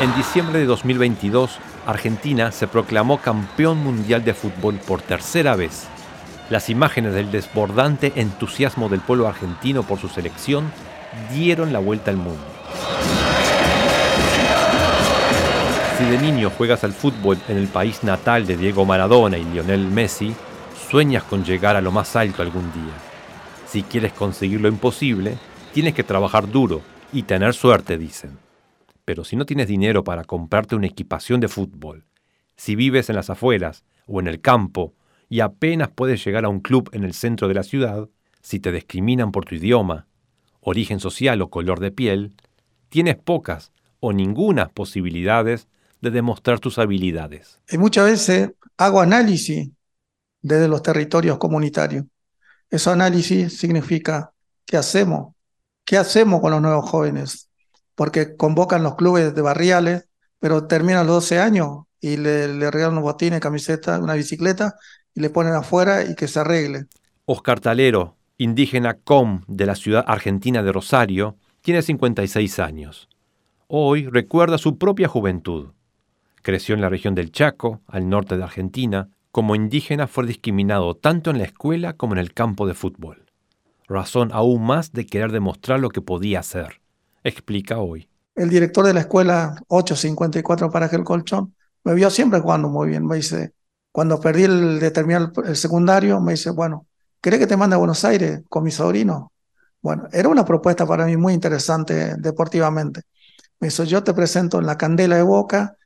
En diciembre de 2022, Argentina se proclamó campeón mundial de fútbol por tercera vez. Las imágenes del desbordante entusiasmo del pueblo argentino por su selección dieron la vuelta al mundo. Si de niño juegas al fútbol en el país natal de Diego Maradona y Lionel Messi, sueñas con llegar a lo más alto algún día. Si quieres conseguir lo imposible, tienes que trabajar duro y tener suerte, dicen. Pero si no tienes dinero para comprarte una equipación de fútbol, si vives en las afueras o en el campo y apenas puedes llegar a un club en el centro de la ciudad, si te discriminan por tu idioma, origen social o color de piel, tienes pocas o ninguna posibilidades de demostrar tus habilidades. Y muchas veces hago análisis desde los territorios comunitarios. Ese análisis significa qué hacemos, qué hacemos con los nuevos jóvenes, porque convocan los clubes de barriales, pero terminan los 12 años y le, le regalan unos botines, camiseta, una bicicleta y le ponen afuera y que se arregle. Oscar Talero, indígena com de la ciudad argentina de Rosario, tiene 56 años. Hoy recuerda su propia juventud. Creció en la región del Chaco, al norte de Argentina. Como indígena fue discriminado tanto en la escuela como en el campo de fútbol. Razón aún más de querer demostrar lo que podía hacer. Explica hoy. El director de la escuela 854 para el colchón me vio siempre jugando muy bien. Me dice, cuando perdí el de terminar el secundario, me dice, bueno, ¿querés que te mande a Buenos Aires con mi sobrino? Bueno, era una propuesta para mí muy interesante deportivamente. Me dice, yo te presento en la candela de Boca,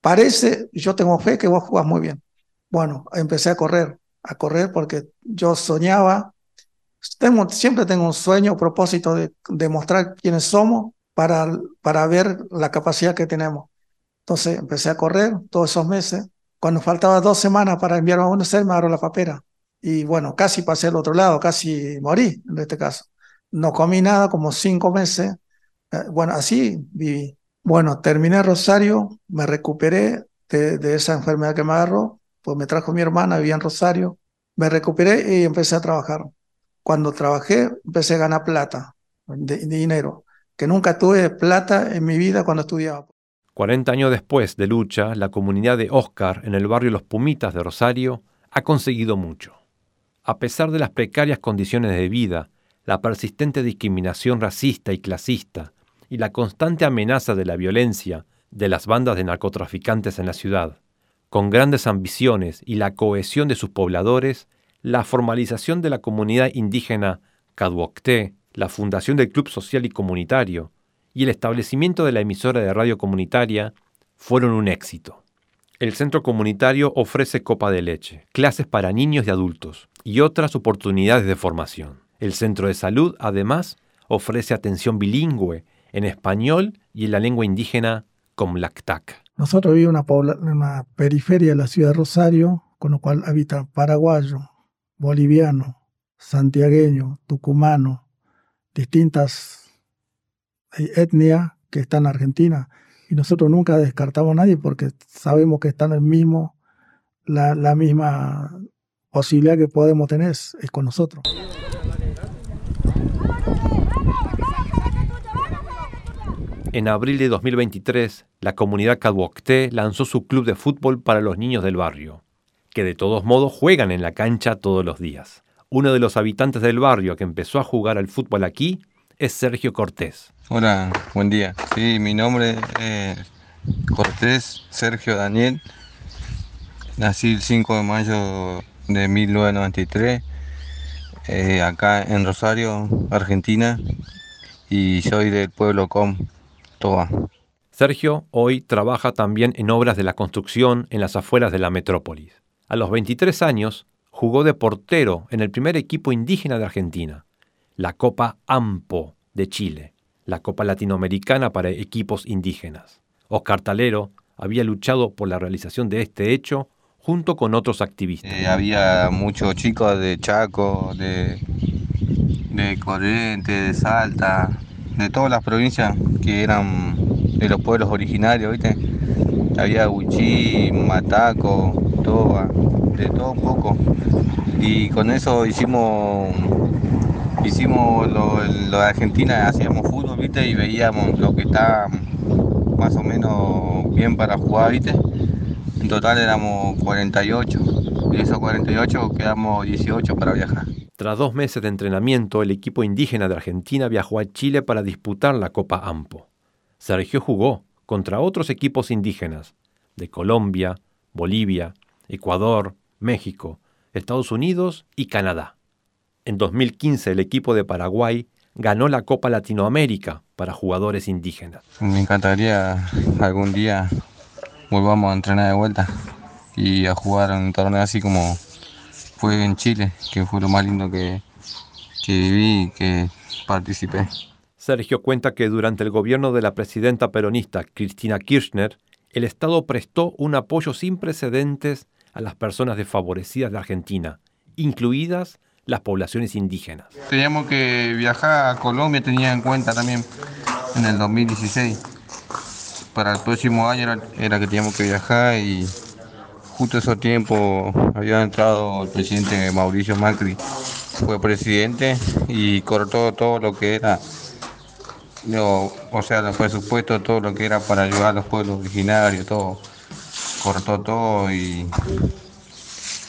parece, yo tengo fe que vos jugás muy bien. Bueno, empecé a correr, a correr porque yo soñaba, tengo, siempre tengo un sueño, propósito de demostrar quiénes somos para, para ver la capacidad que tenemos. Entonces empecé a correr todos esos meses cuando faltaba dos semanas para enviarme a Buenos Aires, me agarró la papera. Y bueno, casi pasé al otro lado, casi morí en este caso. No comí nada como cinco meses. Eh, bueno, así viví. Bueno, terminé Rosario, me recuperé de, de, esa enfermedad que me agarró, pues me trajo mi hermana, vivía en Rosario, me recuperé y empecé a trabajar. Cuando trabajé, empecé a ganar plata, dinero, que nunca tuve plata en mi vida cuando estudiaba. 40 años después de lucha, la comunidad de Oscar en el barrio Los Pumitas de Rosario ha conseguido mucho. A pesar de las precarias condiciones de vida, la persistente discriminación racista y clasista y la constante amenaza de la violencia de las bandas de narcotraficantes en la ciudad, con grandes ambiciones y la cohesión de sus pobladores, la formalización de la comunidad indígena Caduocté, la fundación del Club Social y Comunitario, y el establecimiento de la emisora de radio comunitaria fueron un éxito. El centro comunitario ofrece copa de leche, clases para niños y adultos y otras oportunidades de formación. El centro de salud, además, ofrece atención bilingüe en español y en la lengua indígena Comlactac. Nosotros vivimos en una periferia de la ciudad de Rosario, con lo cual habita paraguayo, boliviano, santiagueño, tucumano, distintas etnia que está en Argentina y nosotros nunca descartamos a nadie porque sabemos que está en el mismo, la, la misma posibilidad que podemos tener es con nosotros. En abril de 2023, la comunidad Caduocté lanzó su club de fútbol para los niños del barrio, que de todos modos juegan en la cancha todos los días. Uno de los habitantes del barrio que empezó a jugar al fútbol aquí es Sergio Cortés. Hola, buen día. Sí, mi nombre es Cortés Sergio Daniel. Nací el 5 de mayo de 1993, eh, acá en Rosario, Argentina, y soy del pueblo Com, Toa. Sergio hoy trabaja también en obras de la construcción en las afueras de la metrópolis. A los 23 años jugó de portero en el primer equipo indígena de Argentina, la Copa AMPO de Chile la Copa Latinoamericana para equipos indígenas. Oscar Talero había luchado por la realización de este hecho junto con otros activistas. Eh, había muchos chicos de Chaco, de, de Corrientes, de Salta, de todas las provincias que eran de los pueblos originarios, ¿viste? Había Huichí, Mataco, Toba, de todo un poco. Y con eso hicimos hicimos lo, lo, de Argentina, hacíamos fútbol, ¿viste? Y veíamos lo que está más o menos bien para jugar, ¿viste? En total éramos 48 y esos 48 quedamos 18 para viajar. Tras dos meses de entrenamiento, el equipo indígena de Argentina viajó a Chile para disputar la Copa AMPO. Sergio jugó contra otros equipos indígenas de Colombia, Bolivia, Ecuador, México, Estados Unidos y Canadá. En 2015 el equipo de Paraguay ganó la Copa Latinoamérica para jugadores indígenas. Me encantaría algún día volvamos a entrenar de vuelta y a jugar en un torneo así como fue en Chile, que fue lo más lindo que, que viví y que participé. Sergio cuenta que durante el gobierno de la presidenta peronista Cristina Kirchner, el Estado prestó un apoyo sin precedentes a las personas desfavorecidas de Argentina, incluidas las poblaciones indígenas. Teníamos que viajar a Colombia, tenía en cuenta también en el 2016. Para el próximo año era, que teníamos que viajar y justo ese tiempo había entrado el presidente Mauricio Macri, fue presidente y cortó todo lo que era, o sea, el presupuesto, todo lo que era para ayudar a los pueblos originarios, todo, cortó todo y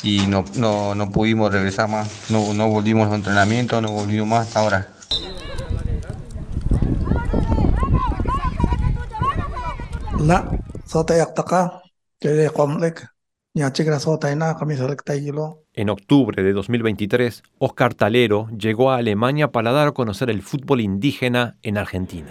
y no, no, no pudimos regresar más, no, no volvimos a entrenamiento, no volvimos más hasta ahora. La En octubre de 2023, Oscar Talero llegó a Alemania para dar a conocer el fútbol indígena en Argentina.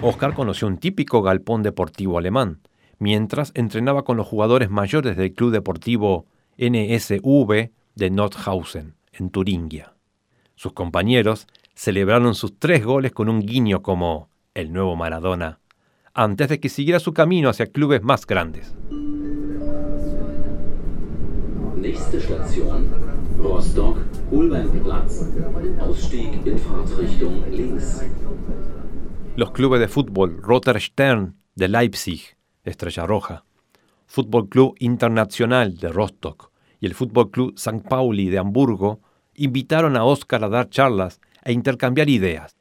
Oscar conoció un típico galpón deportivo alemán, mientras entrenaba con los jugadores mayores del club deportivo NSV de Nordhausen, en Turingia. Sus compañeros celebraron sus tres goles con un guiño como el nuevo Maradona, antes de que siguiera su camino hacia clubes más grandes. Rostock, Ausstieg Fahrtrichtung links. Los clubes de fútbol Roter Stern de Leipzig, Estrella Roja, Fútbol Club Internacional de Rostock y el Fútbol Club St. Pauli de Hamburgo invitaron a Oscar a dar charlas e intercambiar ideas.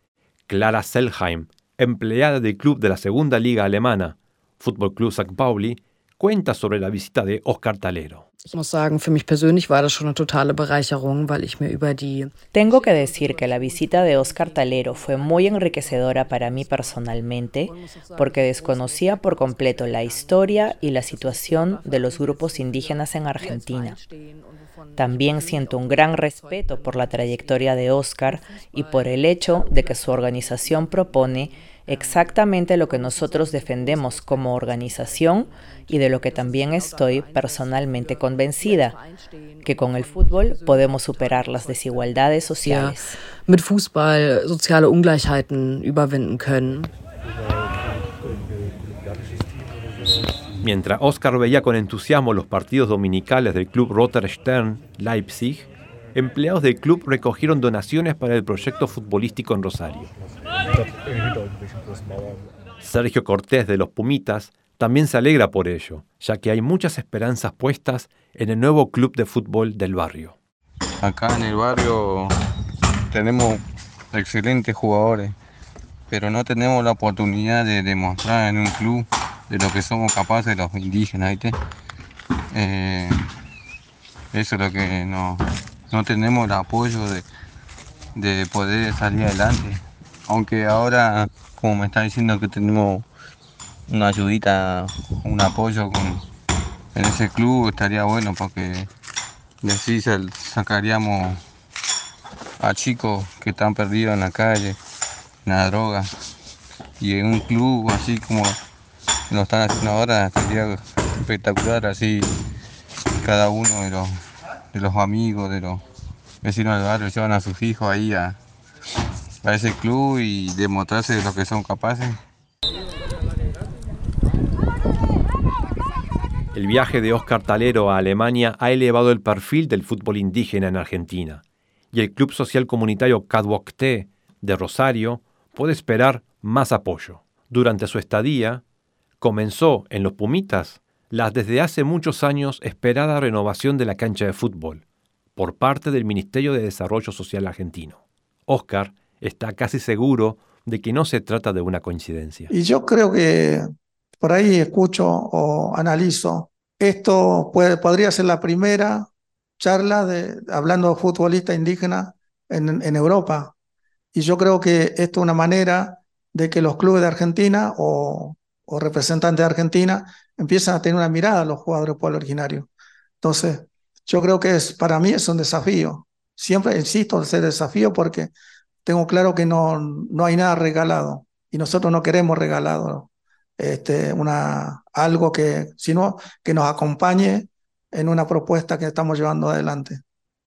Clara Selheim, empleada del club de la segunda liga alemana, Fútbol Club St. Pauli, cuenta sobre la visita de Oscar Talero. Tengo que decir que la visita de Oscar Talero fue muy enriquecedora para mí personalmente porque desconocía por completo la historia y la situación de los grupos indígenas en Argentina. También siento un gran respeto por la trayectoria de Oscar y por el hecho de que su organización propone exactamente lo que nosotros defendemos como organización y de lo que también estoy personalmente convencida, que con el fútbol podemos superar las desigualdades sociales. mit Fußball soziale Ungleichheiten überwinden können. Mientras Oscar veía con entusiasmo los partidos dominicales del club Roter Stern Leipzig, empleados del club recogieron donaciones para el proyecto futbolístico en Rosario. Sergio Cortés de los Pumitas también se alegra por ello, ya que hay muchas esperanzas puestas en el nuevo club de fútbol del barrio. Acá en el barrio tenemos excelentes jugadores, pero no tenemos la oportunidad de demostrar en un club de lo que somos capaces los indígenas, eh, eso es lo que no, no tenemos el apoyo de, de poder salir adelante. Aunque ahora, como me está diciendo que tenemos una ayudita, un apoyo con, en ese club, estaría bueno porque así sacaríamos a chicos que están perdidos en la calle, en la droga. Y en un club así como lo están haciendo ahora, sería espectacular así cada uno de los, de los amigos, de los vecinos del barrio llevan a sus hijos ahí a, a ese club y demostrarse de lo que son capaces. El viaje de Oscar Talero a Alemania ha elevado el perfil del fútbol indígena en Argentina y el Club Social Comunitario Cadwocté de Rosario puede esperar más apoyo. Durante su estadía, comenzó en los Pumitas la desde hace muchos años esperada renovación de la cancha de fútbol por parte del Ministerio de Desarrollo Social argentino. Oscar está casi seguro de que no se trata de una coincidencia. Y yo creo que por ahí escucho o analizo, esto puede, podría ser la primera charla de, hablando de futbolista indígena en, en Europa. Y yo creo que esto es una manera de que los clubes de Argentina o, o representantes de Argentina empiezan a tener una mirada a los jugadores del pueblo originario. Entonces, yo creo que es, para mí es un desafío. Siempre insisto en ese desafío porque tengo claro que no, no hay nada regalado y nosotros no queremos regalado este, una, algo que, sino que nos acompañe en una propuesta que estamos llevando adelante.